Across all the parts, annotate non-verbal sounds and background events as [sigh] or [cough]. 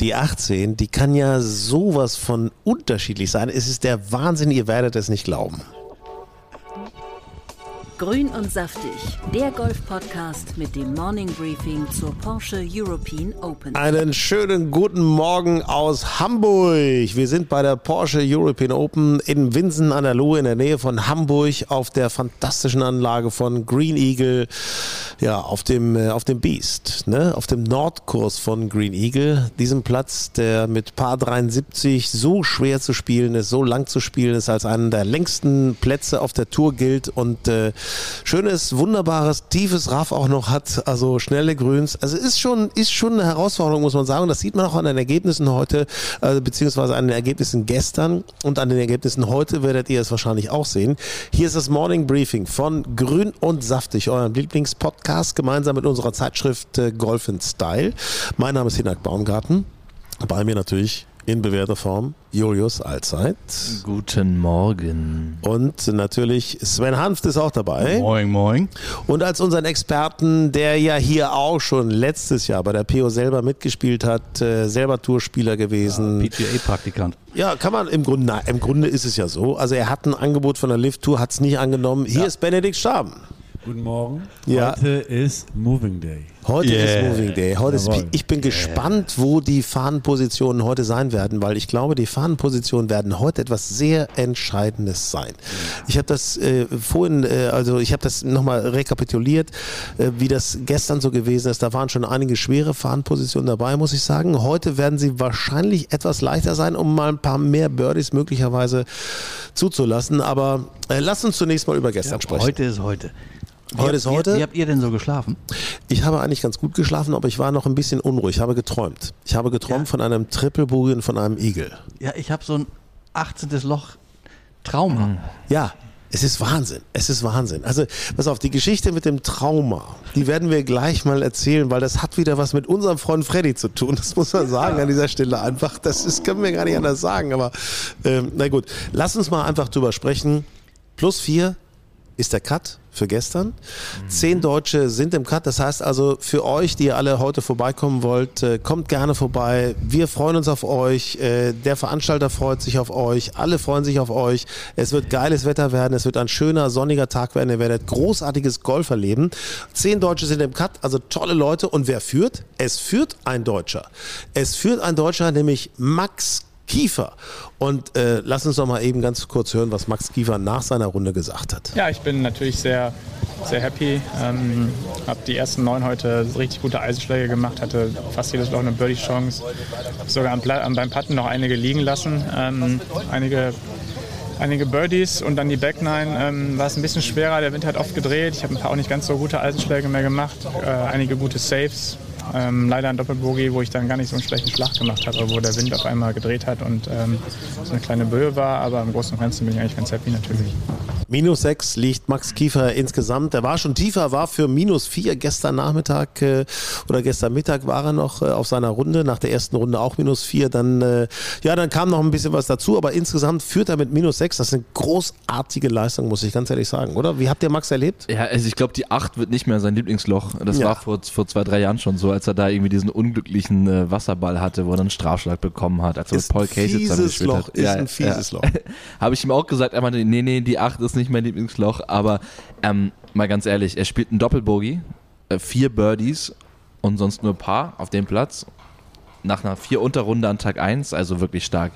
Die 18, die kann ja sowas von unterschiedlich sein. Es ist der Wahnsinn, ihr werdet es nicht glauben. Grün und saftig, der Golf-Podcast mit dem Morning Briefing zur Porsche European Open. Einen schönen guten Morgen aus Hamburg. Wir sind bei der Porsche European Open in Winsen an der Lohe in der Nähe von Hamburg auf der fantastischen Anlage von Green Eagle. Ja, auf dem, äh, auf dem Beast, ne? auf dem Nordkurs von Green Eagle. Diesem Platz, der mit Paar 73 so schwer zu spielen ist, so lang zu spielen ist, als einen der längsten Plätze auf der Tour gilt und äh, schönes, wunderbares, tiefes Raff auch noch hat, also schnelle Grüns. Also ist schon, ist schon eine Herausforderung, muss man sagen. Das sieht man auch an den Ergebnissen heute, äh, beziehungsweise an den Ergebnissen gestern und an den Ergebnissen heute werdet ihr es wahrscheinlich auch sehen. Hier ist das Morning Briefing von Grün und Saftig, eurem Lieblingspodcast, gemeinsam mit unserer Zeitschrift äh, Golf in Style. Mein Name ist Hinak Baumgarten. Bei mir natürlich in bewährter Form Julius Allzeit. Guten Morgen. Und natürlich Sven Hanft ist auch dabei. Moin, moin. Und als unseren Experten, der ja hier auch schon letztes Jahr bei der PO selber mitgespielt hat, äh, selber Tourspieler gewesen. PGA-Praktikant. Ja, kann man im Grunde, na, im Grunde ist es ja so. Also er hat ein Angebot von der Lift Tour, hat es nicht angenommen. Hier ist Benedikt Staben. Guten Morgen. Ja. Heute ist Moving Day. Heute Yeah. ist Moving Day. Heute ist, ich bin gespannt, wo die Fahnenpositionen heute sein werden, weil ich glaube, die Fahnenpositionen werden heute etwas sehr Entscheidendes sein. Ich habe das äh, vorhin, äh, also ich habe das nochmal rekapituliert, äh, wie das gestern so gewesen ist. Da waren schon einige schwere Fahnenpositionen dabei, muss ich sagen. Heute werden sie wahrscheinlich etwas leichter sein, um mal ein paar mehr Birdies möglicherweise zuzulassen. Aber äh, lasst uns zunächst mal über gestern sprechen. Heute ist heute. Wie Heute habt ist ihr- heute? Wie habt ihr denn so geschlafen? Ich habe eigentlich ganz gut geschlafen, aber ich war noch ein bisschen unruhig. Ich habe geträumt. Ich habe geträumt Ja. von einem Triple und von einem Eagle. Ja, ich habe so ein 18. Loch Trauma. Ja, es ist Wahnsinn. Es ist Wahnsinn. Also, pass auf, die Geschichte mit dem Trauma, die werden wir gleich mal erzählen, weil das hat wieder was mit unserem Freund Freddy zu tun. Das muss man sagen an dieser Stelle einfach. Das ist, können wir gar nicht anders sagen. Aber ähm, na gut, lass uns mal einfach drüber sprechen. Plus vier ist der Cut für gestern. Zehn Deutsche sind im Cut. Das heißt also für euch, die ihr alle heute vorbeikommen wollt, äh, kommt gerne vorbei. Wir freuen uns auf euch. Äh, der Veranstalter freut sich auf euch. Alle freuen sich auf euch. Es wird geiles Wetter werden. Es wird ein schöner, sonniger Tag werden. Ihr werdet großartiges Golf erleben. Zehn Deutsche sind im Cut, also tolle Leute. Und wer führt? Es führt ein Deutscher. Es führt ein Deutscher, nämlich Max Kiefer. Und äh, lass uns doch mal eben ganz kurz hören, was Max Kiefer nach seiner Runde gesagt hat. Ja, ich bin natürlich sehr, sehr happy. Ähm, habe die ersten neun heute richtig gute Eisenschläge gemacht, hatte fast jedes Loch eine Birdie-Chance. Sogar am- beim Putten noch einige liegen lassen. Ähm, einige, einige Birdies und dann die Back Nine ähm, war es ein bisschen schwerer. Der Wind hat oft gedreht. Ich habe ein paar auch nicht ganz so gute Eisenschläge mehr gemacht. Äh, einige gute Saves. Ähm, leider ein Doppelbogie, wo ich dann gar nicht so einen schlechten Schlag gemacht habe, wo der Wind auf einmal gedreht hat und ähm, so eine kleine Böe war. Aber im Großen und Ganzen bin ich eigentlich ganz happy natürlich. Minus 6 liegt Max Kiefer insgesamt. Er war schon tiefer, war für minus 4 gestern Nachmittag äh, oder gestern Mittag war er noch äh, auf seiner Runde. Nach der ersten Runde auch minus 4. Dann, äh, ja, dann kam noch ein bisschen was dazu, aber insgesamt führt er mit minus 6. Das ist eine großartige Leistung, muss ich ganz ehrlich sagen, oder? Wie habt ihr Max erlebt? Ja, also ich glaube, die 8 wird nicht mehr sein Lieblingsloch. Das Ja. war vor, vor zwei, drei Jahren schon so, als er da irgendwie diesen unglücklichen äh, Wasserball hatte, wo er dann einen Strafschlag bekommen hat, als er Ist Paul Casey gespielt Loch, hat. ist ein fieses Loch. [laughs] Habe ich ihm auch gesagt, er meinte, nee, nee, die 8 ist nicht mein Lieblingsloch, aber ähm, mal ganz ehrlich, er spielt einen Doppelbogey, äh, vier Birdies und sonst nur Paar auf dem Platz. Nach einer vier Unterrunde an Tag 1, also wirklich stark.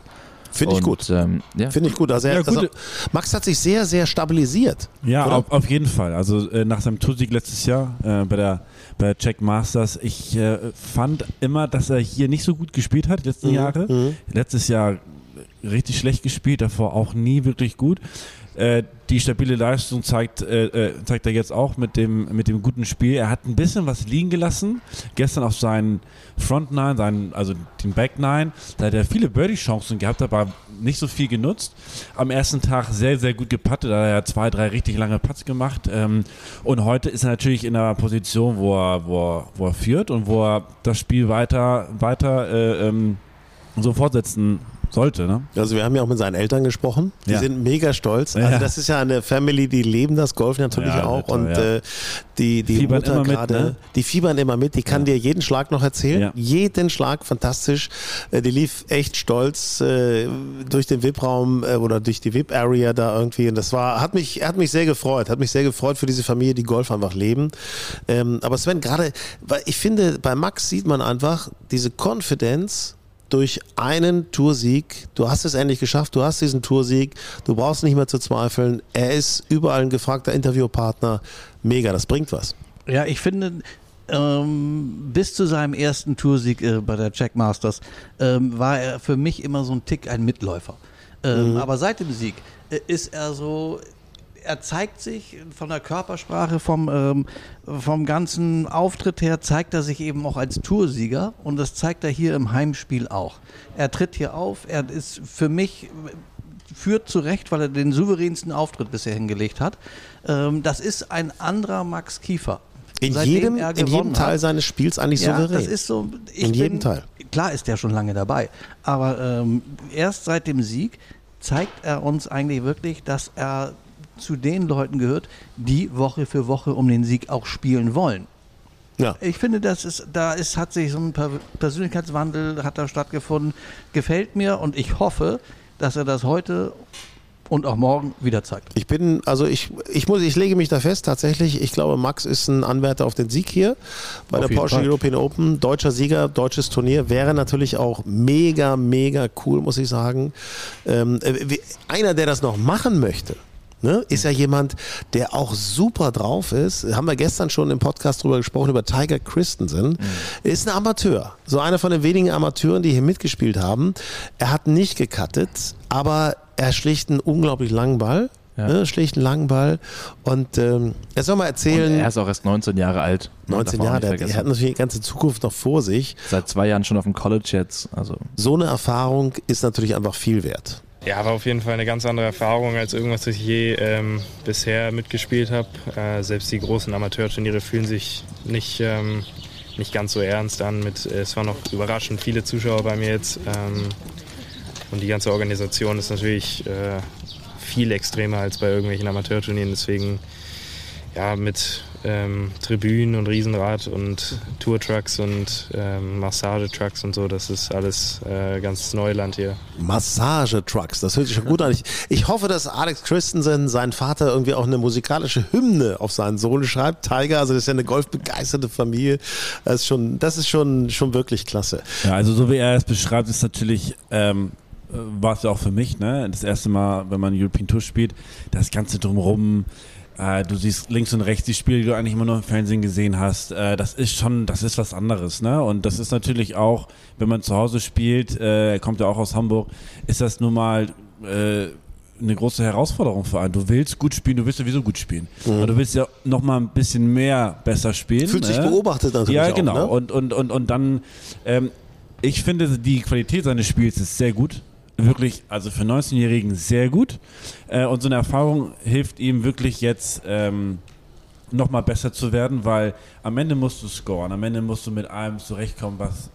Finde ich Und, gut. Ähm, ja. Finde ich gut. Also, er, Ja, also Max hat sich sehr, sehr stabilisiert. Ja, auf, auf jeden Fall. Also äh, nach seinem Toursieg letztes Jahr äh, bei der bei der Czech Masters, ich äh, fand immer, dass er hier nicht so gut gespielt hat die letzten Mhm, Jahre. Letztes Jahr richtig schlecht gespielt, davor auch nie wirklich gut. Äh, die stabile Leistung zeigt, äh, äh, zeigt er jetzt auch mit dem, mit dem guten Spiel. Er hat ein bisschen was liegen gelassen. Gestern auf seinen Front Nine, seinen, also den Back Nine, da hat er viele Birdie-Chancen gehabt, aber nicht so viel genutzt. Am ersten Tag sehr, sehr gut gepattet, da hat er zwei, drei richtig lange Putts gemacht. Ähm, und heute ist er natürlich in einer Position, wo er, wo er, wo er führt und wo er das Spiel weiter, weiter äh, ähm, so fortsetzen sollte, ne? Also wir haben ja auch mit seinen Eltern gesprochen. Die Ja. sind mega stolz. Also Ja. das ist ja eine Family, die leben das Golf natürlich Ja, auch. toll, und äh, die, die Fiebern Mutter gerade, ne? die fiebern immer mit. Die kann dir jeden Schlag noch erzählen. Jeden Schlag, fantastisch. Äh, die lief echt stolz äh, durch den VIP-Raum äh, oder durch die VIP-Area da irgendwie. Und das war, hat mich, hat mich sehr gefreut. Hat mich sehr gefreut für diese Familie, die Golf einfach leben. Ähm, aber Sven, gerade, weil ich finde, bei Max sieht man einfach diese Confidence durch einen Toursieg. Du hast es endlich geschafft, du hast diesen Toursieg, du brauchst nicht mehr zu zweifeln. Er ist überall ein gefragter Interviewpartner. Mega, das bringt was. Ja, ich finde, ähm, bis zu seinem ersten Toursieg äh, bei der Jack Masters ähm, war er für mich immer so ein Tick ein Mitläufer. Ähm, Aber seit dem Sieg äh, ist er so, er zeigt sich von der Körpersprache, vom, ähm, vom ganzen Auftritt her, zeigt er sich eben auch als Toursieger und das zeigt er hier im Heimspiel auch. Er tritt hier auf, er ist für mich führt zurecht, weil er den souveränsten Auftritt bisher hingelegt hat. Ähm, das ist ein anderer Max Kiefer. In jedem, er in jedem Teil hat. seines Spiels eigentlich Ja, souverän. das ist so. In jedem bin, Teil. Klar ist der schon lange dabei, aber ähm, erst seit dem Sieg zeigt er uns eigentlich wirklich, dass er zu den Leuten gehört, die Woche für Woche um den Sieg auch spielen wollen. ja. Ich finde, das ist, da ist, hat sich so ein Per- Persönlichkeitswandel hat da stattgefunden. Gefällt mir und ich hoffe, dass er das heute und auch morgen wieder zeigt. Ich bin, also ich, ich muss, ich lege mich da fest, tatsächlich, ich glaube, Max ist ein Anwärter auf den Sieg hier bei Auf der Porsche Fall. European Open. Deutscher Sieger, deutsches Turnier, wäre natürlich auch mega, mega cool, muss ich sagen. Ähm, äh, einer, der das noch machen möchte, Ne, ist ja jemand, der auch super drauf ist. Haben wir gestern schon im Podcast drüber gesprochen, über Tiger Christensen. Ist ein Amateur. So einer von den wenigen Amateuren, die hier mitgespielt haben. Er hat nicht gecuttet, aber er schlägt einen unglaublich langen Ball. Ja. Ne, schlägt einen langen Ball. Und ähm, er soll mal Und erzählen, er ist auch erst 19 Jahre alt. 19 Darf man Jahre, der, hat natürlich die ganze Zukunft noch vor sich. Seit zwei Jahren schon auf dem College jetzt. Also So eine Erfahrung ist natürlich einfach viel wert. Ja, war auf jeden Fall eine ganz andere Erfahrung als irgendwas, das ich je ähm, bisher mitgespielt habe. Äh, selbst die großen Amateurturniere fühlen sich nicht, ähm, nicht ganz so ernst an. Mit, äh, es waren noch überraschend viele Zuschauer bei mir jetzt. Ähm, und die ganze Organisation ist natürlich äh, viel extremer als bei irgendwelchen Amateurturnieren. Deswegen ja, mit ähm, Tribünen und Riesenrad und Tourtrucks und ähm, Massagetrucks und so, das ist alles äh, ganz Neuland hier. Massagetrucks, das hört sich schon gut an. Ich, ich hoffe, dass Alex Christensen, sein Vater, irgendwie auch eine musikalische Hymne auf seinen Sohn schreibt. Tiger, also das ist ja eine golfbegeisterte Familie. Das ist schon, das ist schon, schon wirklich klasse. Ja, also so wie er es beschreibt, ist natürlich, ähm, äh, war es ja auch für mich, ne? Das erste Mal, wenn man European Tour spielt, das Ganze drumherum, äh, du siehst links und rechts die Spiele, die du eigentlich immer nur im Fernsehen gesehen hast. Äh, das ist schon, das ist was anderes, ne? Und das ist natürlich auch, wenn man zu Hause spielt, äh, er kommt ja auch aus Hamburg, ist das nun mal äh, eine große Herausforderung für einen. Du willst gut spielen, du willst sowieso gut spielen. Aber du willst ja noch mal ein bisschen mehr besser spielen. Mhm. Fühlt sich ne? beobachtet natürlich Ja, auch, genau. ne? Und, und, und, und dann, ähm, ich finde, die Qualität seines Spiels ist sehr gut. Wirklich, also für 19-Jährigen sehr gut. Äh, und so eine Erfahrung hilft ihm wirklich jetzt ähm, nochmal besser zu werden, weil am Ende musst du scoren. Am Ende musst du mit allem zurechtkommen, was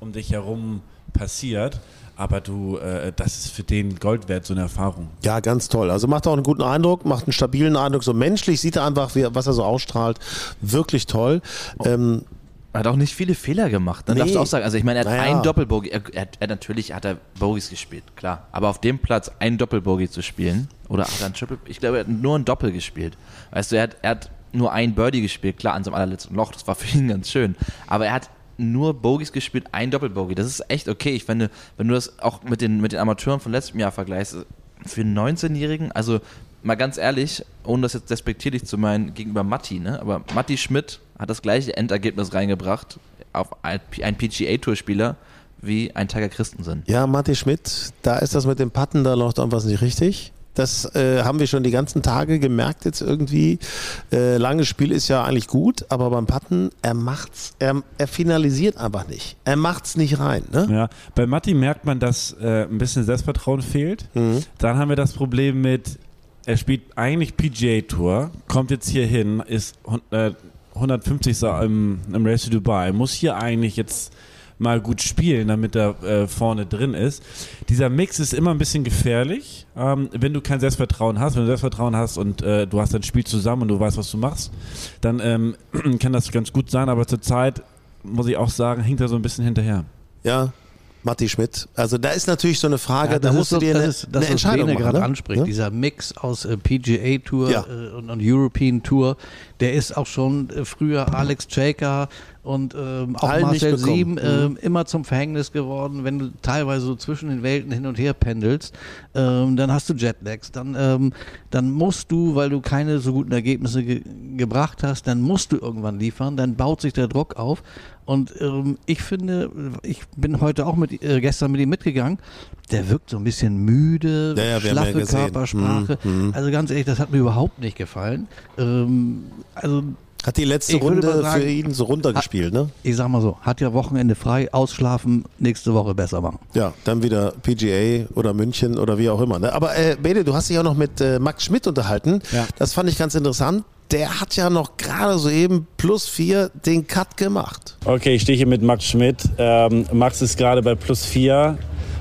um dich herum passiert. Aber du, äh, das ist für den Gold wert, so eine Erfahrung. Ja, ganz toll. Also macht auch einen guten Eindruck, macht einen stabilen Eindruck. So menschlich sieht er einfach, wie, was er so ausstrahlt. Wirklich toll. Ähm, Er hat auch nicht viele Fehler gemacht. Dann Nee. darfst du auch sagen, also ich meine, er hat Naja. einen Doppelbogey, er, er, er natürlich hat er Bogies gespielt, klar. Aber auf dem Platz einen Doppelbogey zu spielen, oder hat er einen Triple, ich glaube, er hat nur ein Doppel gespielt. Weißt du, er hat, er hat nur ein Birdie gespielt, klar, an seinem allerletzten Loch, das war für ihn ganz schön. Aber er hat nur Bogies gespielt, ein Doppelbogey. Das ist echt okay. Ich finde, wenn du das auch mit den, mit den Amateuren von letztem Jahr vergleichst, für einen 19-Jährigen, also mal ganz ehrlich, ohne das jetzt despektierlich zu meinen gegenüber Matti, ne? aber Matti Schmidt hat das gleiche Endergebnis reingebracht auf ein PGA-Tourspieler wie ein Tiger Christensen. ja, Matti Schmidt, da ist das mit dem Patten, da läuft irgendwas nicht richtig. Das äh, haben wir schon die ganzen Tage gemerkt jetzt irgendwie. Äh, langes Spiel ist ja eigentlich gut, aber beim Patten, er macht's, er, er finalisiert einfach nicht. Er macht's nicht rein. Ne? Ja, bei Matti merkt man, dass äh, ein bisschen Selbstvertrauen fehlt. Mhm. Dann haben wir das Problem mit, er spielt eigentlich PGA Tour, kommt jetzt hier hin, ist hun- äh, 150. Im, im Race to Dubai, muss hier eigentlich jetzt mal gut spielen, damit er äh, vorne drin ist. Dieser Mix ist immer ein bisschen gefährlich, ähm, wenn du kein Selbstvertrauen hast. Wenn du Selbstvertrauen hast und äh, du hast dein Spiel zusammen und du weißt, was du machst, dann ähm, [clears throat] kann das ganz gut sein. Aber zurzeit muss ich auch sagen, hinkt er so ein bisschen hinterher. Ja, Matti Schmidt. Also da ist natürlich so eine Frage, Ja, da musst du dir das eine, ist, das, eine was Entscheidung machen. gerade ne? anspricht, Ja? dieser Mix aus äh, PGA Tour Ja. äh, und, und European Tour, der ist auch schon äh, früher Alex Jaker und ähm, auch Allen Marcel. Sieben Mhm. ähm, immer zum Verhängnis geworden, wenn du teilweise so zwischen den Welten hin und her pendelst, ähm, dann hast du Jetlags, dann, ähm, dann musst du, weil du keine so guten Ergebnisse ge gebracht hast, dann musst du irgendwann liefern, dann baut sich der Druck auf und ähm, ich finde, ich bin heute auch mit, äh, gestern mit ihm mitgegangen, der wirkt so ein bisschen müde, Ja, ja, ja schlaffe gesehen. Körpersprache. Mhm, mhm. Also ganz ehrlich, das hat mir überhaupt nicht gefallen. Also Hat die letzte Runde sagen- für ihn so runtergespielt, ne? ich sag mal so, hat ja Wochenende frei, ausschlafen, nächste Woche besser machen. Ja, dann wieder PGA oder München oder wie auch immer. Ne? Aber äh, Bede, du hast dich auch noch mit äh, Max Schmidt unterhalten. Ja. Das fand ich ganz interessant. Der hat ja noch gerade soeben plus vier den Cut gemacht. Okay, ich stehe hier mit Max Schmidt. Ähm, Max ist gerade bei plus vier.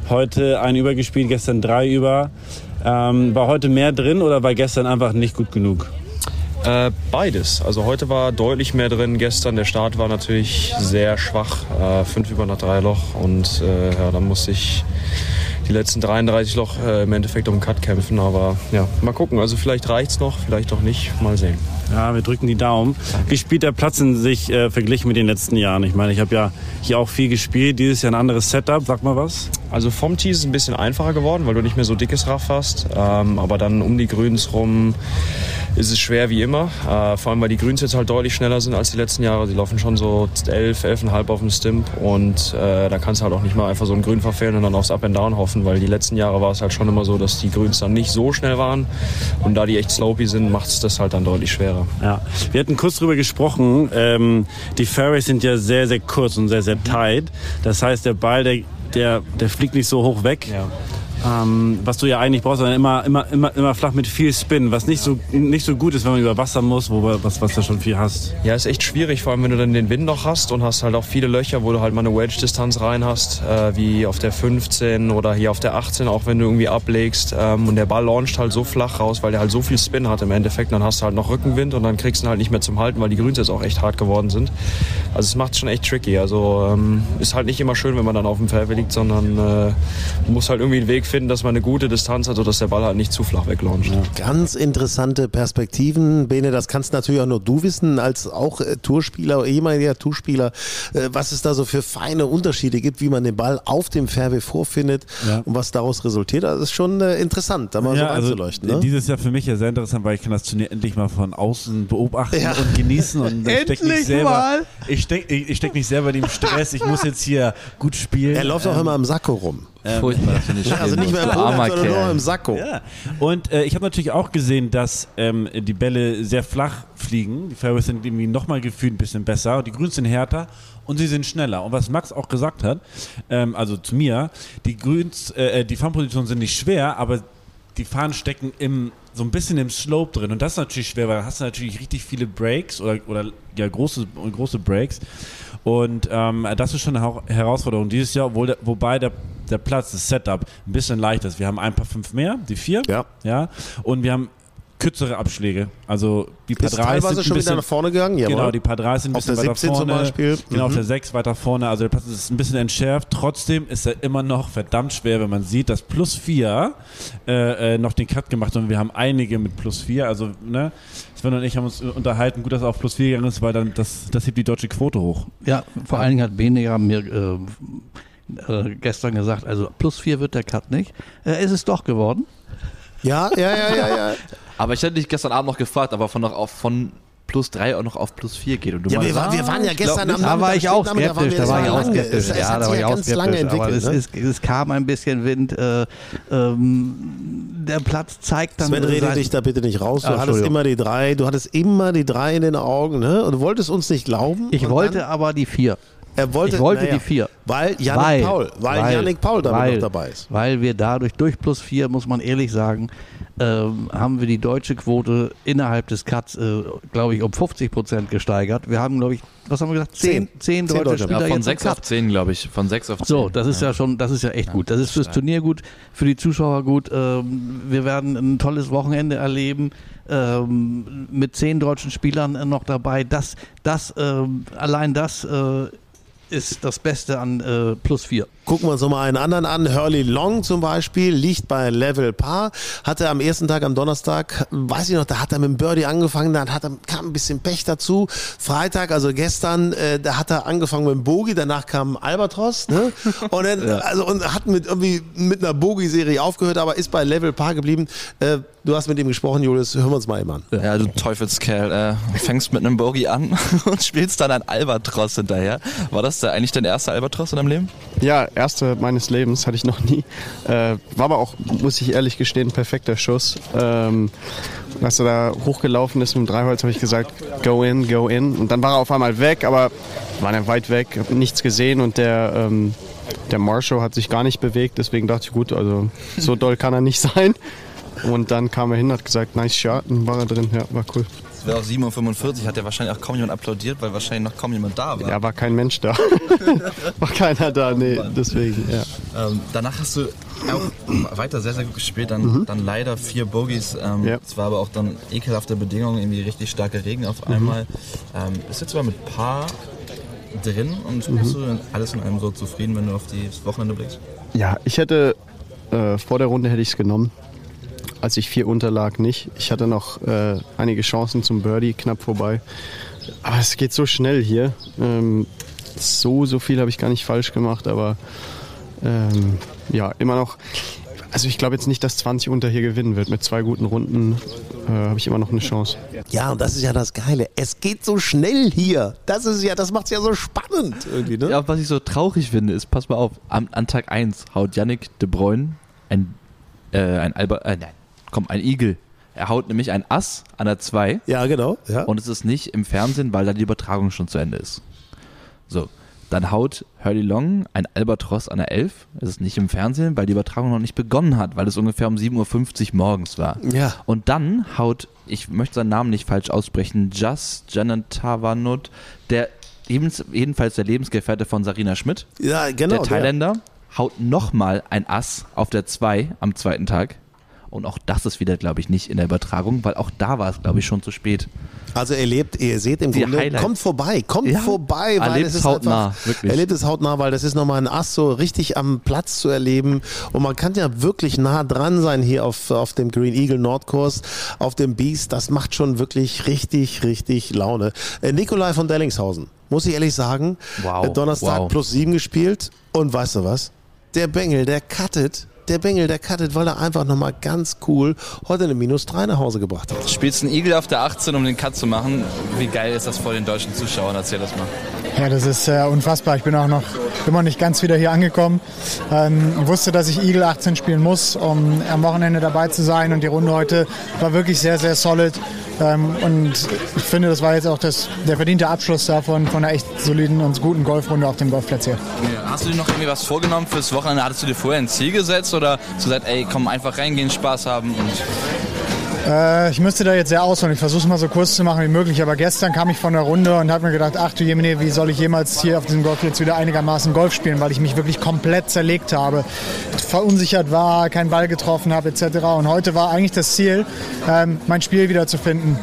Heute ein übergespielt, gestern drei über. Ähm, war heute mehr drin oder war gestern einfach nicht gut genug? Äh, beides. Also heute war deutlich mehr drin. Gestern der Start war natürlich sehr schwach. Äh, fünf über nach drei Loch. Und äh, ja, dann musste ich die letzten 33 Loch äh, im Endeffekt um den Cut kämpfen. Aber ja, mal gucken. Also vielleicht reicht's noch, vielleicht auch nicht. Mal sehen. Ja, wir drücken die Daumen. Wie spielt der Platz in sich äh, verglichen mit den letzten Jahren? Ich meine, ich habe ja hier auch viel gespielt. Dieses Jahr ein anderes Setup. Sag mal was. Also vom Tee ist es ein bisschen einfacher geworden, weil du nicht mehr so dickes Raff hast. Ähm, aber dann um die Grüns rum ist es schwer wie immer. Äh, vor allem, weil die Grüns jetzt halt deutlich schneller sind als die letzten Jahre. Die laufen schon so 11, 11,5 auf dem Stimp. Und äh, da kannst du halt auch nicht mal einfach so ein Grün verfehlen und dann aufs Up and Down hoffen, weil die letzten Jahre war es halt schon immer so, dass die Grüns dann nicht so schnell waren. Und da die echt slopey sind, macht es das halt dann deutlich schwerer. Ja, wir hatten kurz drüber gesprochen. Ähm, die Fairways sind ja sehr, sehr kurz und sehr, sehr tight. Das heißt, der Ball, der, der, der fliegt nicht so hoch weg. Ähm, was du ja eigentlich brauchst, sondern immer, immer, immer, immer flach mit viel Spin, was nicht so, nicht so gut ist, wenn man über Wasser muss, wo, was, was du schon viel hast. Ja, ist echt schwierig, vor allem wenn du dann den Wind noch hast und hast halt auch viele Löcher, wo du halt mal eine Wedge-Distanz rein hast, äh, wie auf der 15 oder hier auf der 18, auch wenn du irgendwie ablegst. Ähm, und der Ball launcht halt so flach raus, weil der halt so viel Spin hat im Endeffekt. Dann hast du halt noch Rückenwind und dann kriegst du ihn halt nicht mehr zum Halten, weil die Grüns jetzt auch echt hart geworden sind. Also es macht schon echt tricky. Also ähm, ist halt nicht immer schön, wenn man dann auf dem Fairway liegt, sondern äh, muss halt irgendwie einen Weg finden, dass man eine gute Distanz hat, sodass der Ball halt nicht zu flach weglauncht. Ganz interessante Perspektiven. Bene, das kannst natürlich auch nur du wissen, als auch äh, Tourspieler, ehemaliger Tourspieler, äh, was es da so für feine Unterschiede gibt, wie man den Ball auf dem Fairway vorfindet Ja. und was daraus resultiert. Das ist schon äh, interessant, da mal so also einzuleuchten. Ne? dieses Jahr für mich ja sehr interessant, weil ich kann das Turnier endlich mal von außen beobachten Ja. und genießen und ich steck Endlich nicht selber, mal! ich steck, ich, ich steck nicht selber in dem Stress. Ich muss jetzt hier gut spielen. Er läuft auch immer im Sakko rum. Furchtbar, dass du nicht Also nicht mehr im armer sondern nur im Sakko. Ja. Und äh, ich habe natürlich auch gesehen, dass ähm, die Bälle sehr flach fliegen. Die Fairways sind irgendwie nochmal gefühlt ein bisschen besser. Die Grüns sind härter und sie sind schneller. Und was Max auch gesagt hat, ähm, also zu mir, die Grüns, äh, die Fahnenpositionen sind nicht schwer, aber die Fahnen stecken im, so ein bisschen im Slope drin. Und das ist natürlich schwer, weil da hast du natürlich richtig viele Breaks oder, oder ja, große, große Breaks. Und ähm, das ist schon eine Herausforderung dieses Jahr, obwohl der, wobei der, der Platz, das Setup ein bisschen leichter ist. Wir haben ein paar fünf mehr, die vier. Ja. Ja. Und wir haben kürzere Abschläge. Also die paar Ist 3 teilweise sind ein schon wieder bisschen, nach vorne gegangen. Jawohl. Genau, die paar 3 sind ein Auf bisschen der weiter 17 zum vorne. Beispiel. Genau, auf Mhm. der 6 weiter vorne. Also der Platz ist ein bisschen entschärft. Trotzdem ist er immer noch verdammt schwer, wenn man sieht, dass plus 4 äh, äh, noch den Cut gemacht hat. Und wir haben einige mit plus 4. Also, ne, Sven und ich haben uns unterhalten, gut, dass er auf plus 4 gegangen ist, weil dann das, das hebt die deutsche Quote hoch. Ja, vor allen Dingen hat Bene ja mir äh, äh, gestern gesagt, also plus vier wird der Cut nicht. Äh, ist es doch geworden. Ja, ja, ja, ja, ja. [laughs] Aber ich hätte dich gestern Abend noch gefragt, aber von, noch auf, von plus drei auch noch auf plus vier geht. Und du Ja, wir, meinst, war, wir waren ja gestern am Da war ich auch skeptisch, da war ich auch skeptisch. Es, es Ja, hat da sich war ich auch ganz lange skeptisch. Aber es, ne? ist, es kam ein bisschen Wind. Äh, ähm, der Platz zeigt dann. Sven, äh, rede dich da bitte nicht raus. Du Ah, hattest immer die drei, du hattest immer die drei in den Augen, ne? Und du wolltest uns nicht glauben. Ich wollte Dann, aber die vier. Er wollte, ich wollte naja, die vier. Weil Yannick Paul, weil, Yannick Paul damit weil, noch dabei ist. Weil wir dadurch, durch plus vier, muss man ehrlich sagen, ähm, haben wir die deutsche Quote innerhalb des Cuts, äh, glaube ich, um 50 Prozent gesteigert. Wir haben, glaube ich, was haben wir gesagt? Zehn, Zehn. zehn, Zehn deutsche Deutsche. Spieler Ja, von jetzt sechs auf zehn, glaube ich. Von sechs auf zehn. So, das ist ja schon, das ist ja echt gut. Das ist fürs Turnier gut, für die Zuschauer gut. Ähm, wir werden ein tolles Wochenende erleben. Ähm, mit zehn deutschen Spielern äh, noch dabei. Das, das, ähm, allein das äh, ist das Beste an äh, plus vier. Gucken wir uns nochmal einen anderen an. Hurley Long zum Beispiel liegt bei Level Par. Hatte am ersten Tag, am Donnerstag, weiß ich noch, da hat er mit dem Birdie angefangen, dann hat er, kam ein bisschen Pech dazu. Freitag, also gestern, äh, da hat er angefangen mit dem Bogie, danach kam Albatros, ne? [laughs] Und dann, also, und hat mit irgendwie mit einer Bogie-Serie aufgehört, aber ist bei Level Par geblieben. Äh, du hast mit ihm gesprochen, Julius, hören wir uns mal eben an. Ja, du Teufelskerl, äh, fängst mit einem Bogey an [laughs] und spielst dann ein Albatros hinterher. War das da eigentlich dein erster Albatros in deinem Leben? Ja, erste meines Lebens hatte ich noch nie. Äh, war aber auch, muss ich ehrlich gestehen, ein perfekter Schuss. Ähm, als er da hochgelaufen ist mit dem Dreiholz, habe ich gesagt, go in, go in. Und dann war er auf einmal weg, aber war er weit weg, hab nichts gesehen und der, ähm, der Marshall hat sich gar nicht bewegt. Deswegen dachte ich, gut, also so doll kann er nicht [laughs] sein. Und dann kam er hin, hat gesagt, nice shot, und war er drin. Ja, war cool. Es wäre auch 7.45 Uhr, hat ja wahrscheinlich auch kaum jemand applaudiert, weil wahrscheinlich noch kaum jemand da war. Ja, war kein Mensch da. [laughs] war keiner da, nee, deswegen, ja. Ähm, danach hast du auch weiter sehr, sehr gut gespielt. Dann, Mhm. dann leider vier Bogies. Ähm, Ja. Es war aber auch dann ekelhafte Bedingungen, irgendwie richtig starker Regen auf Mhm. einmal. Ähm, bist jetzt aber mit Paar drin und Mhm. bist du alles in allem so zufrieden, wenn du auf das Wochenende blickst? Ja, ich hätte äh, vor der Runde hätte ich es genommen. Als ich vier unterlag, nicht. Ich hatte noch äh, einige Chancen zum Birdie, knapp vorbei. Aber es geht so schnell hier. Ähm, so, so viel habe ich gar nicht falsch gemacht, aber ähm, ja, immer noch. Also ich glaube jetzt nicht, dass 20 unter hier gewinnen wird. Mit zwei guten Runden äh, habe ich immer noch eine Chance. Ja, und das ist ja das Geile. Es geht so schnell hier. Das ist ja, das macht's ja so spannend irgendwie, ne? Ja, was ich so traurig finde, ist, pass mal auf, am, an Tag 1 haut Yannick de Bruyne ein, äh, ein Alba, äh, nein, komm, ein Igel. Er haut nämlich ein Ass an der 2 Ja, genau. Ja. und es ist nicht im Fernsehen, weil da die Übertragung schon zu Ende ist. So, dann haut Hurley Long ein Albatros an der 11. Es ist nicht im Fernsehen, weil die Übertragung noch nicht begonnen hat, weil es ungefähr um 7.50 Uhr morgens war. Ja. Und dann haut, ich möchte seinen Namen nicht falsch aussprechen, Just Janatavanut, der jedenfalls der Lebensgefährte von Sarina Schmidt, ja, genau. der Thailänder, haut nochmal ein Ass auf der 2 am zweiten Tag. Und auch das ist wieder, glaube ich, nicht in der Übertragung, weil auch da war es, glaube ich, schon zu spät. Also er lebt, ihr seht im Die Grunde, Highlights. kommt vorbei, kommt Ja, vorbei, weil erlebt es ist hautnah, einfach, wirklich. er lebt es hautnah, weil das ist nochmal ein Ass so richtig am Platz zu erleben und man kann ja wirklich nah dran sein hier auf, auf dem Green Eagle Nordkurs, auf dem Beast, das macht schon wirklich richtig, richtig Laune. Äh, Nikolai von Dellingshausen, muss ich ehrlich sagen, Wow, äh, Donnerstag wow. plus sieben gespielt und weißt du was? Der Bengel, der cuttet, der Bengel, der cuttet, weil er einfach nochmal ganz cool heute eine Minus 3 nach Hause gebracht hat. Du spielst einen Igel auf der 18, um den Cut zu machen. Wie geil ist das vor den deutschen Zuschauern? Erzähl das mal. Ja, das ist äh, unfassbar. Ich bin auch noch immer nicht ganz wieder hier angekommen. Ähm, wusste, dass ich Eagle 18 spielen muss, um am Wochenende dabei zu sein. Und die Runde heute war wirklich sehr, sehr solid. Und ich finde, das war jetzt auch das, der verdiente Abschluss davon, von einer echt soliden und guten Golfrunde auf dem Golfplatz hier. Hast du dir noch irgendwie was vorgenommen fürs Wochenende? Hattest du dir vorher ein Ziel gesetzt oder hast du gesagt, ey, komm, einfach reingehen, Spaß haben Äh, ich müsste da jetzt sehr ausholen. Ich versuche es mal so kurz zu machen wie möglich. Aber gestern kam ich von der Runde und habe mir gedacht, ach du Jemine, wie soll ich jemals hier auf diesem Golfplatz wieder einigermaßen Golf spielen, weil ich mich wirklich komplett zerlegt habe. Verunsichert war, keinen Ball getroffen habe etc. Und heute war eigentlich das Ziel, ähm, mein Spiel wieder zu finden.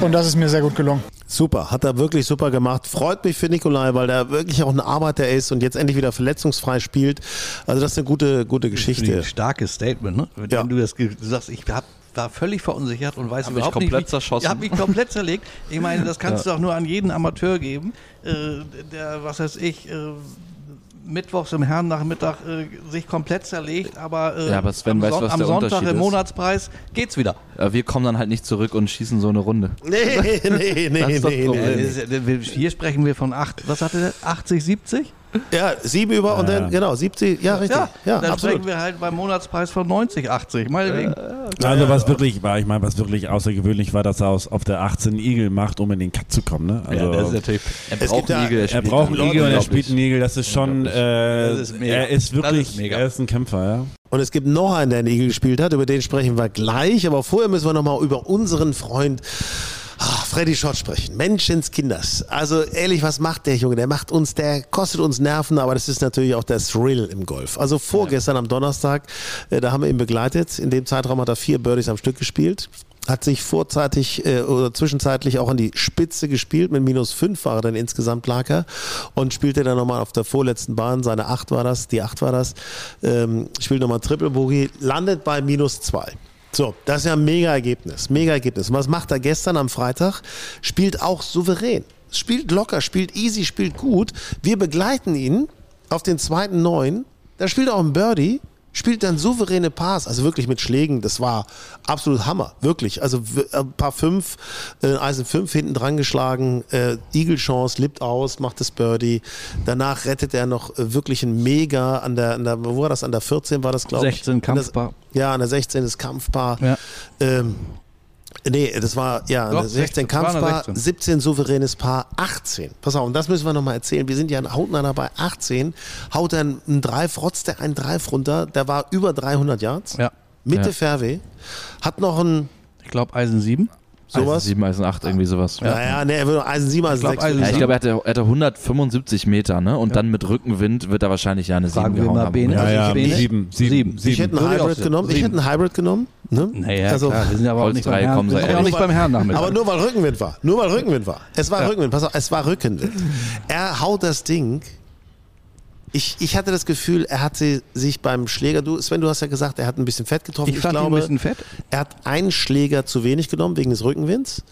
Und das ist mir sehr gut gelungen. Super, hat er wirklich super gemacht. Freut mich für Nikolai, weil der wirklich auch ein Arbeiter ist und jetzt endlich wieder verletzungsfrei spielt. Also das ist eine gute, gute Geschichte. Ein starkes Statement, ne? Wenn Ja. du das sagst, ich hab, war völlig verunsichert und weiß Hab mich überhaupt komplett nicht. zerschossen. Ich habe mich komplett zerlegt. Ich meine, das kannst [laughs] du auch nur an jeden Amateur geben, äh, der, was weiß ich, äh, mittwochs im Herrennachmittag äh, sich komplett zerlegt, aber, äh, Ja, aber Sven, am, Son- was am der Sonntag im? Monatspreis geht's wieder. Äh, Wir kommen dann halt nicht zurück und schießen so eine Runde. [laughs] Nee, nee, nee, nee, nee. wir- Hier sprechen wir von acht, was hatte der? 80, 70? Ja, sieben über und Ja. dann, genau, 70, ja, richtig. Ja, Ja, dann absolut. sprechen wir halt beim Monatspreis von 90, 80. Meinetwegen. Also was wirklich war, ich meine, was wirklich außergewöhnlich war, dass er aus, auf der 18 Igel macht, um in den Cut zu kommen. Ne? Also, natürlich. Er Es braucht gibt ja- einen Igel. er spielt braucht einen Igel und er spielt einen Igel. Das ist schon, äh, Das ist mega. er ist Das wirklich, ist er ist ein Kämpfer, ja. Und es gibt noch einen, der einen Igel gespielt hat, über den sprechen wir gleich. Aber vorher müssen wir nochmal über unseren Freund Freddy Schott sprechen. Menschenskinders. Also ehrlich, was macht der Junge? Der macht uns, der kostet uns Nerven, aber das ist natürlich auch der Thrill im Golf. Also vorgestern am Donnerstag, äh, da haben wir ihn begleitet. In dem Zeitraum hat er vier Birdies am Stück gespielt. Hat sich vorzeitig äh, oder zwischenzeitlich auch an die Spitze gespielt. Mit minus fünf war er dann insgesamt lag er. Und spielte dann nochmal auf der vorletzten Bahn, seine acht war das, die acht war das, ähm, spielt nochmal Triple Bogey, landet bei minus zwei. So, das ist ja ein mega Ergebnis. Mega Ergebnis. Und was macht er gestern am Freitag? Spielt auch souverän. Spielt locker, spielt easy, spielt gut. Wir begleiten ihn auf den zweiten Neun. Da spielt er auch ein Birdie. Spielt dann souveräne Pars, also wirklich mit Schlägen, das war absolut Hammer, wirklich. Also w- ein paar fünf, äh, Eisen fünf hinten dran geschlagen, äh, Eagle Chance, lippt aus, macht das Birdie. Danach rettet er noch äh, wirklich ein Mega an der, an der, wo war das? An der 14 war das, glaube ich. 16 An der- Kampfpaar. Ja, an der 16 ist Kampfpaar. Ja. Ähm, nee, das war ja Doch, der 16 16, war an der Kampfpaar, 16. 17 souveränes Paar, 18. Pass auf, und das müssen wir nochmal erzählen. Wir sind ja hautnah dabei. 18 haut er einen Drive, rotzt er einen Drive runter. Der war über 300 Yards. Ja. Mitte Ja. Fairway. Hat noch ein Ich glaube Eisen 7. sowas. Eisen 7, Eisen 8, irgendwie sowas. Naja, nee, er will Eisen 7, Eisen glaub, 6. Eisen Ja, ich glaube, er hatte, er hatte 175 Meter, ne? Und dann mit Rückenwind wird er wahrscheinlich ja eine 7 Fragen wir gehauen mal haben. Bene. Ja, ja, Bene? sieben, sieben, Sieben. sieben. ich hätte einen Würde Hybrid genommen. Ich hätte einen Hybrid genommen. Ne? Naja, also, klar, wir sind ja aber auch nicht beim Herrn, kommen wir sind ja auch nicht beim Herrn Nachmittag. Aber nur weil Rückenwind war. Nur weil Rückenwind war. Es war Rückenwind. Pass auf, es war Rückenwind. Er haut das Ding. Ich, ich hatte das Gefühl, er hatte sich beim Schläger, du, Sven, du hast ja gesagt, er hat ein bisschen Fett getroffen. Ich fand ihn ein glaube, bisschen fett. Er hat einen Schläger zu wenig genommen wegen des Rückenwinds.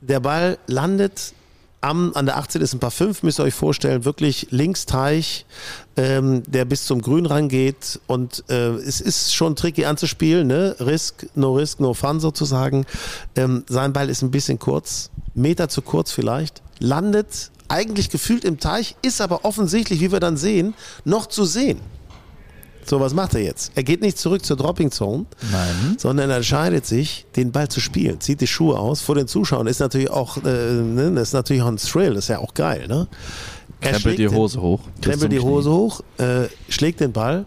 Der Ball landet am, an der 18 ist ein paar 5, müsst ihr euch vorstellen, wirklich Linksteich, ähm, der bis zum Grün rangeht und äh, es ist schon tricky anzuspielen, ne? Risk, no risk, no fun sozusagen. Ähm, sein Ball ist ein bisschen kurz, Meter zu kurz vielleicht, landet eigentlich gefühlt im Teich, ist aber offensichtlich, wie wir dann sehen, noch zu sehen. So, was macht er jetzt? Er geht nicht zurück zur Dropping Zone, Nein. sondern er entscheidet sich, den Ball zu spielen, zieht die Schuhe aus vor den Zuschauern. Ist natürlich auch, äh, ne, das ist natürlich auch ein Thrill, das ist ja auch geil, ne? Er Krempelt die den- Hose hoch. bis Krempelt die Hose hoch, äh, schlägt den Ball,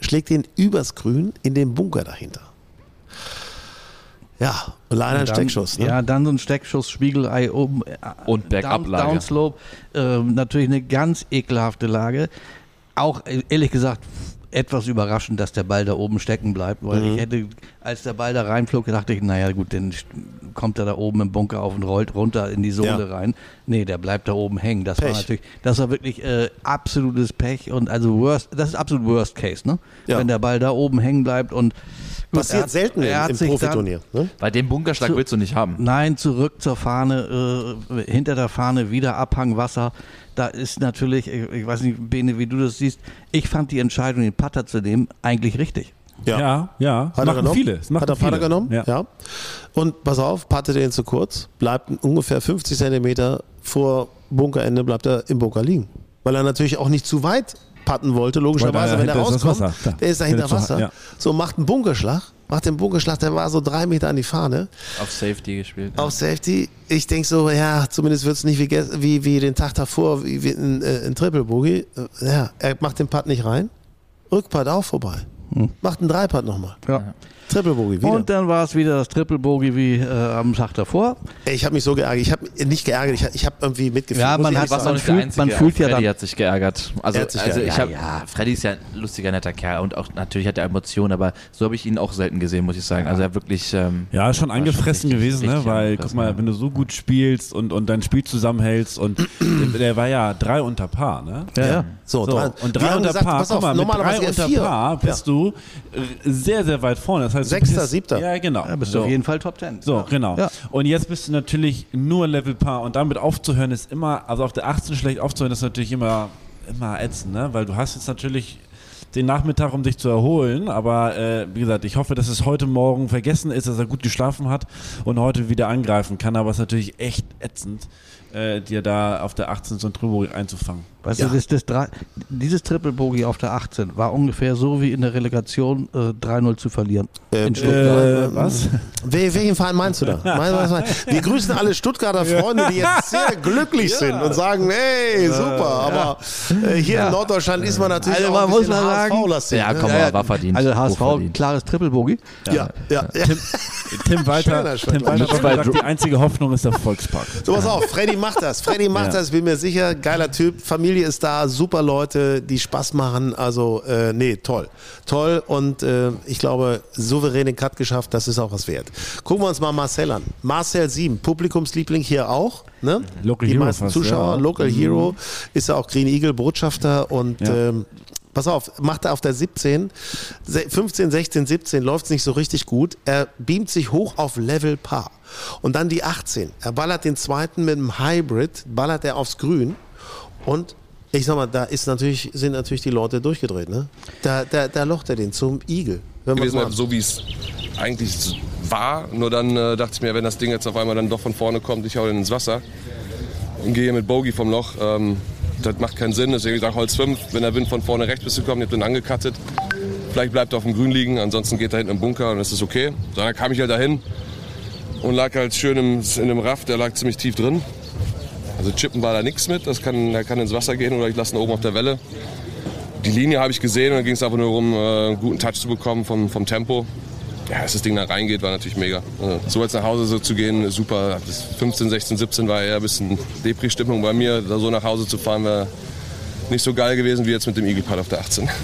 schlägt den übers Grün in den Bunker dahinter. Ja, leider ein Steckschuss. Ne? Ja, dann so ein Steckschuss, Spiegelei oben. äh, Und Bergablage. Down, Downslope. Ähm, natürlich eine ganz ekelhafte Lage. Auch äh, ehrlich gesagt etwas überraschend, dass der Ball da oben stecken bleibt, weil Mhm. ich hätte, als der Ball da reinflog, dachte ich, naja gut, dann kommt er da oben im Bunker auf und rollt runter in die Sohle Ja. rein. Nee, der bleibt da oben hängen. Das war Pech. natürlich, das war wirklich äh, absolutes Pech und also worst, das ist absolut Worst Case, ne? Ja. Wenn der Ball da oben hängen bleibt und Passiert er hat- selten er im, hat im Profiturnier. Ne? Weil den Bunkerschlag Zu- willst du nicht haben. Nein, zurück zur Fahne, äh, hinter der Fahne wieder Abhangwasser. Da ist natürlich, ich, ich weiß nicht, Bene, wie du das siehst, ich fand die Entscheidung, den Putter zu nehmen, eigentlich richtig. Ja, ja. Hat er machen genommen? viele. Hat er viele. Vater genommen? Ja. Und pass auf, pattet den zu kurz, bleibt ungefähr 50 Zentimeter vor Bunkerende, bleibt er im Bunker liegen. Weil er natürlich auch nicht zu weit patten wollte, logischerweise, wenn er rauskommt. Wasser, der ist dahinter Wenn er zu- Wasser. ja. So, macht einen Bunkerschlag, macht den Bunkerschlag, der war so drei Meter an die Fahne. Auf Safety gespielt. Auf Safety. Ich denke so, ja, zumindest wird es nicht wie, wie, wie den Tag davor, wie, wie in, äh, in Triple Bogey. Äh, Ja, er macht den Putt nicht rein. Rückputt auch vorbei. Macht einen Dreipad nochmal. Ja. Triple Bogey wieder. Und dann war es wieder das Triple Bogey wie äh, am Tag davor. Ich habe mich so geärgert. Ich habe nicht geärgert, ich, ich habe irgendwie mitgefühlt. Ja, man ich hat- Was nicht fühlt- man fühlt ja Freddy dann- hat sich geärgert. Also, hat sich also ich geärgert. habe, Freddy ist ja ein lustiger, netter Kerl und auch natürlich hat er Emotionen, aber so habe ich ihn auch selten gesehen, muss ich sagen. Also er wirklich. Ähm, Ja, ist schon angefressen richtig- gewesen, ne? richtig Weil, angefressen, guck mal, ja. wenn du so gut spielst und, und dein Spiel zusammenhältst und der, [clears throat] der war ja drei unter Paar, ne? Ja, ja. So, So, drei, und drei unter gesagt, Paar, guck mal, mit drei ja unter vier. Paar bist du äh, sehr, sehr weit vorne. Das heißt, du Sechster, bist, siebter. Ja, genau. Da bist so. du auf jeden Fall Top Ten. So, genau. Ja. Und jetzt bist du natürlich nur Level Paar und damit aufzuhören ist immer, also auf der 18 schlecht aufzuhören ist natürlich immer immer ätzend, ne? Weil du hast jetzt natürlich den Nachmittag, um dich zu erholen. Aber äh, wie gesagt, ich hoffe, dass es heute Morgen vergessen ist, dass er gut geschlafen hat und heute wieder angreifen kann. Aber es ist natürlich echt ätzend, äh, dir da auf der 18 so ein Trübori einzufangen. Weißt du, das, das drei, dieses Triple Bogey auf der 18 war ungefähr so wie in der Relegation äh, 3-0 zu verlieren. in Stuttgart. Äh, was? [laughs] Wel welchen Verein meinst du da? [laughs] Was Wir grüßen alle Stuttgarter Freunde, die jetzt sehr [laughs] glücklich sind und sagen, hey, super. Aber äh, hier in Norddeutschland ist man natürlich Also auch man ein muss bisschen mal sagen- HSV-lastig. Ja, ne? komm mal, war verdient. Also HSV, Hochverdient. klares Triple Bogey. Ja, ja, ja. Tim Walter. Tim Walter sagt, Dro- die einzige Hoffnung ist der Volkspark. So, pass auf, Freddy macht das. Freddy macht Ja. das, bin mir sicher. Geiler Typ. Familie ist da, super Leute, die Spaß machen. Also, äh, nee, toll. Toll und äh, ich glaube, souveräne Cut geschafft, das ist auch was wert. Gucken wir uns mal Marcel an. Marcel 7, Publikumsliebling hier auch. Ne? Local die Hero meisten fast, Zuschauer, ja. Local Mhm. Hero, ist ja auch Green Eagle Botschafter und Ja. ähm, Pass auf, macht er auf der 17, se- 15, 16, 17 läuft es nicht so richtig gut. Er beamt sich hoch auf Level Par. Und dann die 18. Er ballert den zweiten mit einem Hybrid, ballert er aufs Grün. Und ich sag mal, da ist natürlich, sind natürlich die Leute durchgedreht. Ne? Da, da, da locht er den zum Igel. Gewesen, mal so wie es eigentlich war. Nur dann äh, dachte ich mir, wenn das Ding jetzt auf einmal dann doch von vorne kommt, ich hau den ins Wasser und gehe mit Bogey vom Loch. Ähm, das macht keinen Sinn. Deswegen ich Holz 5. Wenn der Wind von vorne rechts bist gekommen, ich hab den angekattet. Vielleicht bleibt er auf dem Grün liegen, ansonsten geht er hinten im Bunker und das ist okay. So, dann kam ich halt dahin und lag halt schön im, in dem Raft, der lag ziemlich tief drin. Also chippen war da nichts mit, das kann, der kann ins Wasser gehen oder ich lasse ihn oben auf der Welle. Die Linie habe ich gesehen und dann ging es einfach nur darum, äh, einen guten Touch zu bekommen vom, vom Tempo. Ja, dass das Ding da reingeht, war natürlich mega. Also, so jetzt nach Hause so zu gehen, super. Das 15, 16, 17 war eher ein bisschen Depri-Stimmung bei mir. Da so nach Hause zu fahren, wäre nicht so geil gewesen wie jetzt mit dem Eagle Pad auf der 18. [laughs]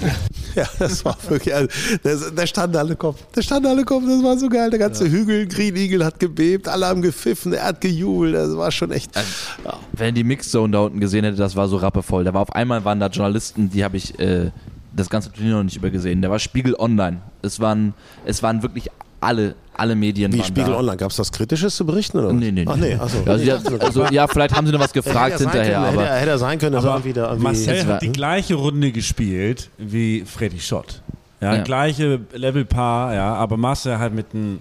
Ja, das war wirklich, also, das, da standen alle Kopf. Da standen alle Kopf, das war so geil. Der ganze Hügel, Green Eagle hat gebebt, alle haben gepfiffen, er hat gejubelt, das war schon echt. Ja. Wenn die Mixzone da unten gesehen hätte, das war so rappevoll. Da war auf einmal waren da Journalisten, die habe ich äh, das ganze Turnier noch nicht übergesehen. Da war Spiegel Online. Es waren, es waren wirklich alle, alle Medien Wie waren Spiegel da. Online, gab es was Kritisches zu berichten? Oder? Nee, nee, nee. Ach nee, achso. Also, ja, also, ja, vielleicht haben sie noch was gefragt hinterher, können, aber hätte, hätte er sein können, er Aber irgendwie da irgendwie. Marcel hat die gleiche Runde gespielt wie Freddy Schott. Ja, Ja. gleiche Level Paar, ja, aber Marcel halt mit einem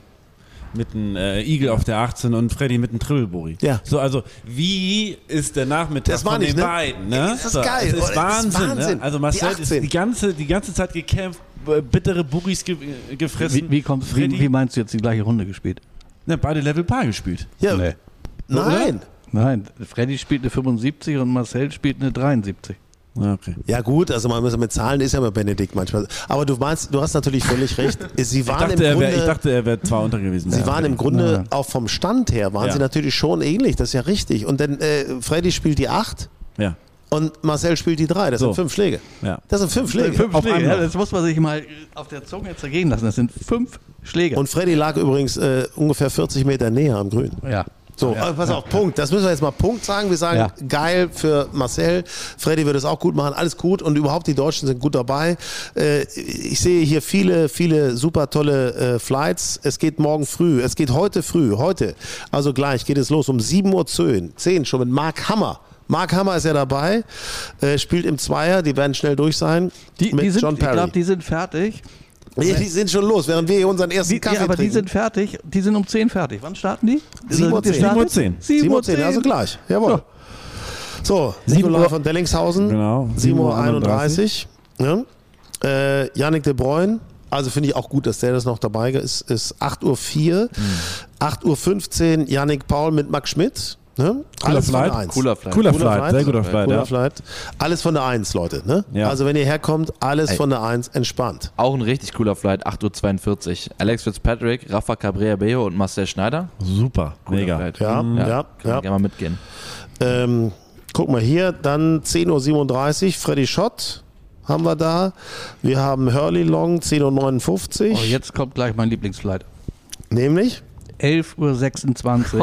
mit einem äh, Eagle auf der 18 und Freddy mit einem Triple Bogey. Ja. So, also wie ist der Nachmittag Das von meine den ne? beiden? Ne? Ist das so, geil, Es oder? ist Das ist Wahnsinn. Wahnsinn. Ne? Also Die Marcel ist 18. die ganze, die ganze Zeit gekämpft, äh, bittere Boogies ge gefressen. Wie, wie, kommt, Freddy, wie, wie meinst du jetzt die gleiche Runde gespielt? ne, beide Level Paar gespielt. ja, Nee. nein. Nein, Freddy spielt eine 75 und Marcel spielt eine 73. Ja, okay. Ja gut, also man muss mit Zahlen ist ja mit Benedikt manchmal. Aber du meinst, du hast natürlich völlig recht. [laughs] Sie Ich waren dachte, im er Grunde, wär, ich dachte, er wäre zwar unter gewesen. Sie Ja, waren okay. im Grunde Ja. auch vom Stand her waren Ja. sie natürlich schon ähnlich. Das ist ja richtig. Und dann äh, Freddy spielt die 8 Ja, und Marcel spielt die 3. Das So. sind fünf Schläge. ja. Das sind fünf Schläge. Fünf Auf Schläge, einmal. ja, das muss man sich mal auf der Zunge jetzt ergehen lassen. Das sind fünf Schläge. Und Freddy lag übrigens äh, ungefähr 40 Meter näher am Grün. ja. So, äh, pass auf, Punkt. Das müssen wir jetzt mal Punkt sagen. Wir sagen, Ja. geil für Marcel. Freddy wird es auch gut machen. Alles gut. Und überhaupt die Deutschen sind gut dabei. Äh, ich sehe hier viele, viele super tolle äh, Flights. Es geht morgen früh. Es geht heute früh. Heute. Also gleich geht es los um 7 Uhr 10. 10 schon mit Mark Hammer. Mark Hammer ist ja dabei, spielt im Zweier, die werden schnell durch sein. Die, mit die sind, John ich Perry. glaube, die sind fertig. Ja, die sind schon los, während wir hier unseren ersten Die, Kaffee ja, aber die trinken. sind fertig. Die sind um 10 fertig. Wann starten die? 7 Uhr Die 10. startet? 7 Uhr 7 Uhr 10, also gleich. Jawohl. So, Nikolai von Dellingshausen. Genau. 7 Uhr 31. Ja. Äh, Yannick de Bruyne. Also finde ich auch gut, dass der das noch dabei ist. Ist 8 Uhr 4. 8 Uhr 15 Yannick Paul mit Max Schmidt. Ne? Cooler Alles von Flight. der 1. Cooler Flight. Cooler Flight, sehr guter Flight, Cooler ja. Flight. Alles von der 1, Leute. Ne? Ja. Also wenn ihr herkommt, alles Ey. von der 1 entspannt. auch ein richtig cooler Flight, 8.42 Uhr. Alex Fitzpatrick, Rafa Cabrera Bello und Marcel Schneider. Super, Cooler mega. Flight. Ja, Ja, ja, Können wir ja. gerne mal mitgehen. Ähm, guck mal hier, dann 10.37 Uhr, Freddy Schott haben wir da. Wir haben Hurley Long, 10.59 Uhr. Oh, jetzt kommt gleich mein Lieblingsflight. Nämlich? 11.26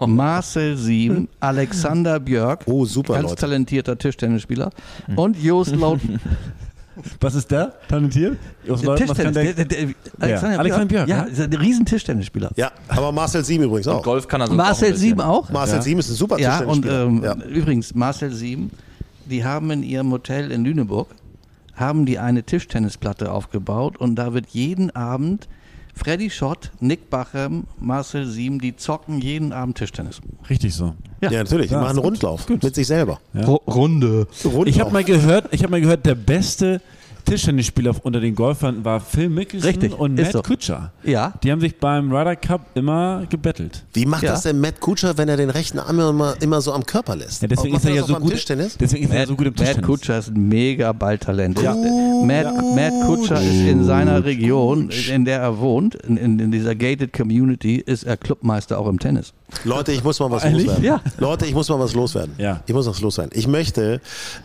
Uhr. [laughs] Marcel Sieben, Alexander Björk. Oh, super, Ganz Leute. talentierter Tischtennisspieler. Und Joost Lauten. [laughs] Was ist der? Talentiert? Jos Leut- was kann Tischtennis. der- Der, der, der, Alexander, Alexander Björk, Ja, ist ein riesen Tischtennisspieler. Ja, aber Marcel Sieben übrigens auch. Golf kann er auch Marcel bisschen. Sieben auch. Marcel Ja. Sieben ist ein super Ja, und Tischtennisspieler. ähm, ja. übrigens, Marcel Sieben, die haben in ihrem Hotel in Lüneburg, haben die eine Tischtennisplatte aufgebaut und da wird jeden Abend Freddy Schott, Nick Bachem, Marcel Siem, die zocken jeden Abend Tischtennis. Richtig so. Ja, natürlich. Die Ja, machen einen gut. Rundlauf mit sich selber. Ja. Runde. Rundlauf. Ich habe mal gehört, ich habe mal gehört, der beste Tischtennisspieler unter den Golfern war Phil Mickelson Richtig, und Matt so. Kutscher. Ja. Die haben sich beim Ryder Cup immer gebettelt. Wie macht Ja. das denn Matt Kutscher, wenn er den rechten Arm immer, immer so am Körper lässt? Ja, deswegen ist er ja so gut. Tischtennis? Deswegen ist er Matt, so gut im Matt Tischtennis. Kutscher ist ein mega Balltalent. Ja. Matt, Matt Kutscher ist in seiner Region, in der er wohnt, in, in, in dieser gated Community, ist er Clubmeister auch im Tennis. Leute, ich muss mal was Ehrlich? loswerden. Ja. Leute, ich muss mal was loswerden. Ja. Ich muss was loswerden. Ich möchte,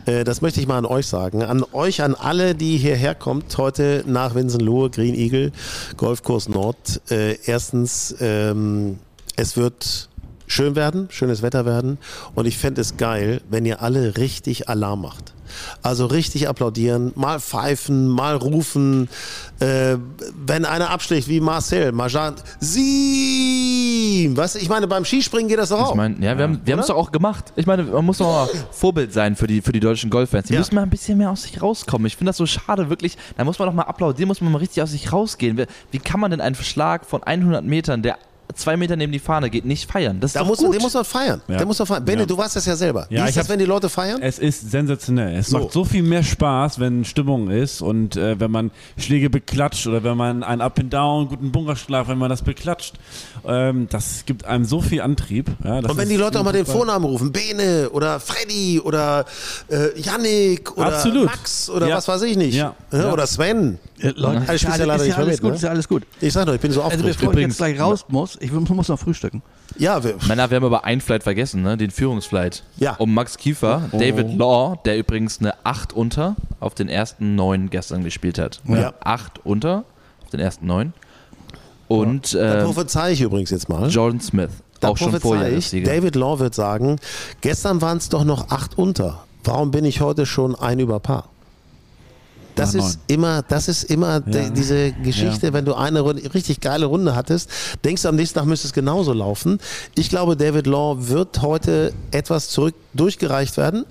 äh, das möchte ich mal an euch sagen, an euch, an alle, die hierher kommt, heute nach Winsenlohe, Green Eagle, Golfkurs Nord. Äh, erstens, ähm, es wird schön werden, schönes Wetter werden und ich fände es geil, wenn ihr alle richtig Alarm macht. Also richtig applaudieren, mal pfeifen, mal rufen. Äh, wenn einer abschlägt wie Marcel, mal sagen, sie. Was? Ich meine, beim Skispringen geht das doch auch. Ich meine, ja, wir haben es doch auch gemacht. Ich meine, man muss doch mal Vorbild sein für die, für die deutschen Golffans. Die Ja. müssen mal ein bisschen mehr aus sich rauskommen. Ich finde das so schade, wirklich. Da muss man doch mal applaudieren, muss man mal richtig aus sich rausgehen. Wie, wie kann man denn einen Schlag von 100 Metern, der zwei Meter neben die Fahne geht, nicht feiern? Das ist Da doch muss, gut. den muss man feiern. Ja. Der muss man feiern. Bene, Ja. du weißt das ja selber. Ja, Wie ich ist das, hab- wenn die Leute feiern? Es ist sensationell. Es So. macht so viel mehr Spaß, wenn Stimmung ist und äh, wenn man Schläge beklatscht oder wenn man einen Up and Down, guten Bunkerschlag, wenn man das beklatscht. Ähm, das gibt einem so viel Antrieb. Ja, das Und wenn ist die Leute auch mal den. Vornamen rufen, Bene oder Freddy oder äh, Yannick oder Absolut. Max oder Ja. was weiß ich nicht. Ja. Oder Sven. Leute, Also, ja ist leider ja nicht mehr alles mit, gut, ne? ist ja alles gut. Ich sag doch, ich bin so Also aufgeregt. bevor ich Übrigens- jetzt gleich raus muss, ich muss noch frühstücken. ja, wir, Männer, wir haben aber einen Flight vergessen, ne? den Führungsflight. Ja. Um Max Kiefer, Oh. David Law, der übrigens eine 8 unter auf den ersten 9 gestern gespielt hat. Ja. 8 unter auf den ersten 9. Und da äh, prophezei ich übrigens jetzt mal. Jordan Smith, Da auch schon ich, Vorjahressieger. David Law wird sagen, gestern waren es doch noch acht unter. Warum bin ich heute schon ein über Paar? Das Ja, ist immer, das ist immer de, diese Geschichte, wenn du eine Runde, richtig geile Runde hattest, denkst du am nächsten Tag müsste es genauso laufen. Ich glaube, David Law wird heute etwas zurück durchgereicht werden.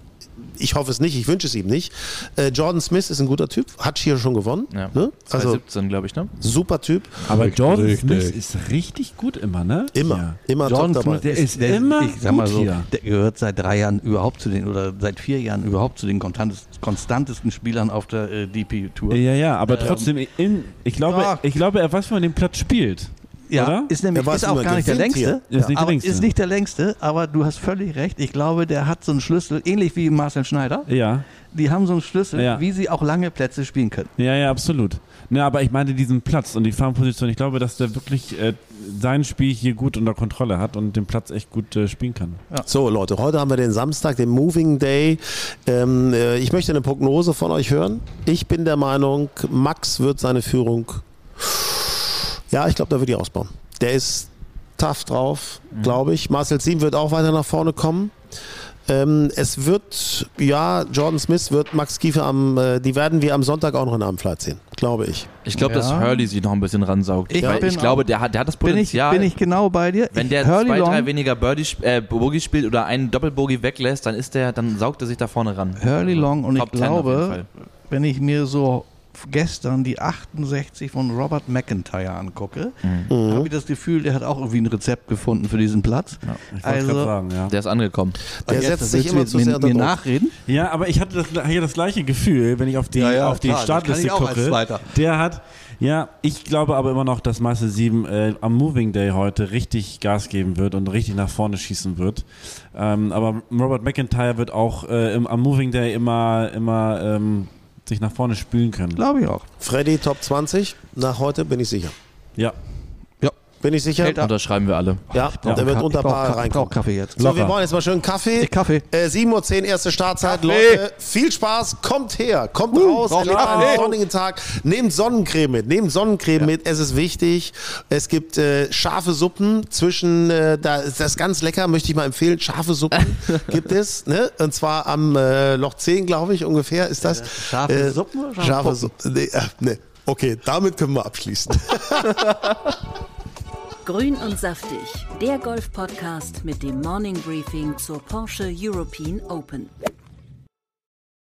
Ich hoffe es nicht, ich wünsche es ihm nicht. Äh, Jordan Smith ist ein guter Typ, hat hier schon gewonnen. Ja. Ne? Also 2017, glaube ich, ne? super Typ. Aber Jordan Richtig. Smith ist richtig gut immer, ne? Immer, Ja. immer Jordan top dabei. Smith Der ist immer ich sag mal gut so, hier. der gehört seit drei Jahren überhaupt zu den oder seit vier Jahren überhaupt zu den konstantes- konstantesten Spielern auf der äh, DP Tour. Ja, ja, aber trotzdem, in, ich, glaube, Ja. ich glaube, er weiß, wie man den Platz spielt. Ja, oder? ist nämlich ist auch gar nicht der längste. Ist nicht der längste. Ist nicht der längste, aber du hast völlig recht. Ich glaube, der hat so einen Schlüssel, ähnlich wie Marcel Schneider. Ja, Die haben so einen Schlüssel, Ja. wie sie auch lange Plätze spielen können. ja, ja, absolut. Ne, aber ich meine diesen Platz und die Farmposition. Ich glaube, dass der wirklich äh, sein Spiel hier gut unter Kontrolle hat und den Platz echt gut äh, spielen kann. So, Leute, heute haben wir den Samstag, den Moving Day. Ähm, äh, ich möchte eine Prognose von euch hören. Ich bin der Meinung, Max wird seine Führung. Ja, ich glaube, da wird die ausbauen. Der ist tough drauf, glaube ich. Marcel Siem wird auch weiter nach vorne kommen. Ähm, es wird, ja, Jordan Smith wird Max Kiefer am, äh, die werden wir am Sonntag auch noch in einem Flight sehen, glaube ich. Ich glaube, dass Ja. Hurley sich noch ein bisschen ransaugt. Ich ich glaube, der hat, der hat das Bin ich, Potenzial. bin ich genau bei dir. wenn Ich- der Hurley zwei, Long, drei weniger Birdie, äh, Bogey spielt oder einen Doppelbogey weglässt, dann ist der, dann saugt er sich da vorne ran. Hurley Long und ich Top 10 auf jeden glaube, wenn ich mir so gestern die 68 von Robert McIntyre angucke, Mhm. habe ich das Gefühl, der hat auch irgendwie ein Rezept gefunden für diesen Platz. Ich wollte Also, gerade sagen, ja. Der ist angekommen. Der jetzt setzt sich immer jetzt zu mir, sehr mir nachreden. Ja, aber ich hatte das, hier das gleiche Gefühl, wenn ich auf die, Ja, ja, auf die klar, Startliste gucke. Der hat, ja, ich glaube aber immer noch, dass Meister 7 äh, am Moving Day heute richtig Gas geben wird und richtig nach vorne schießen wird. Ähm, aber Robert McIntyre wird auch äh, im, am Moving Day immer, immer ähm, sich nach vorne spülen können. Glaube ich auch. Freddy Top 20, nach heute bin ich sicher. Ja. Bin ich sicher? Unterschreiben wir alle. Ja, brauch der wird Ka- unter ich brauch ich reinkommen. brauch Kaffee jetzt. So, wir Locker. wollen jetzt mal schön Kaffee. Ich Kaffee. Äh, 7.10 Uhr, erste Startzeit. Kaffee. Leute, viel Spaß. Kommt her. Kommt raus. brauch Erlebt einen sonnigen Tag. Nehmt Sonnencreme mit. Nehmt Sonnencreme mit. Es ist wichtig. Es gibt äh, scharfe Suppen zwischen, äh, da ist das ganz lecker, möchte ich mal empfehlen. Scharfe Suppen [laughs] gibt es. Ne? Und zwar am äh, Loch 10, glaube ich, ungefähr ist das. Scharfe Suppen oder scharfe Scharfe? Suppen. Nee, äh, nee. Okay, damit können wir abschließen. [laughs] Grün und saftig, der Golf-Podcast mit dem Morning Briefing zur Porsche European Open.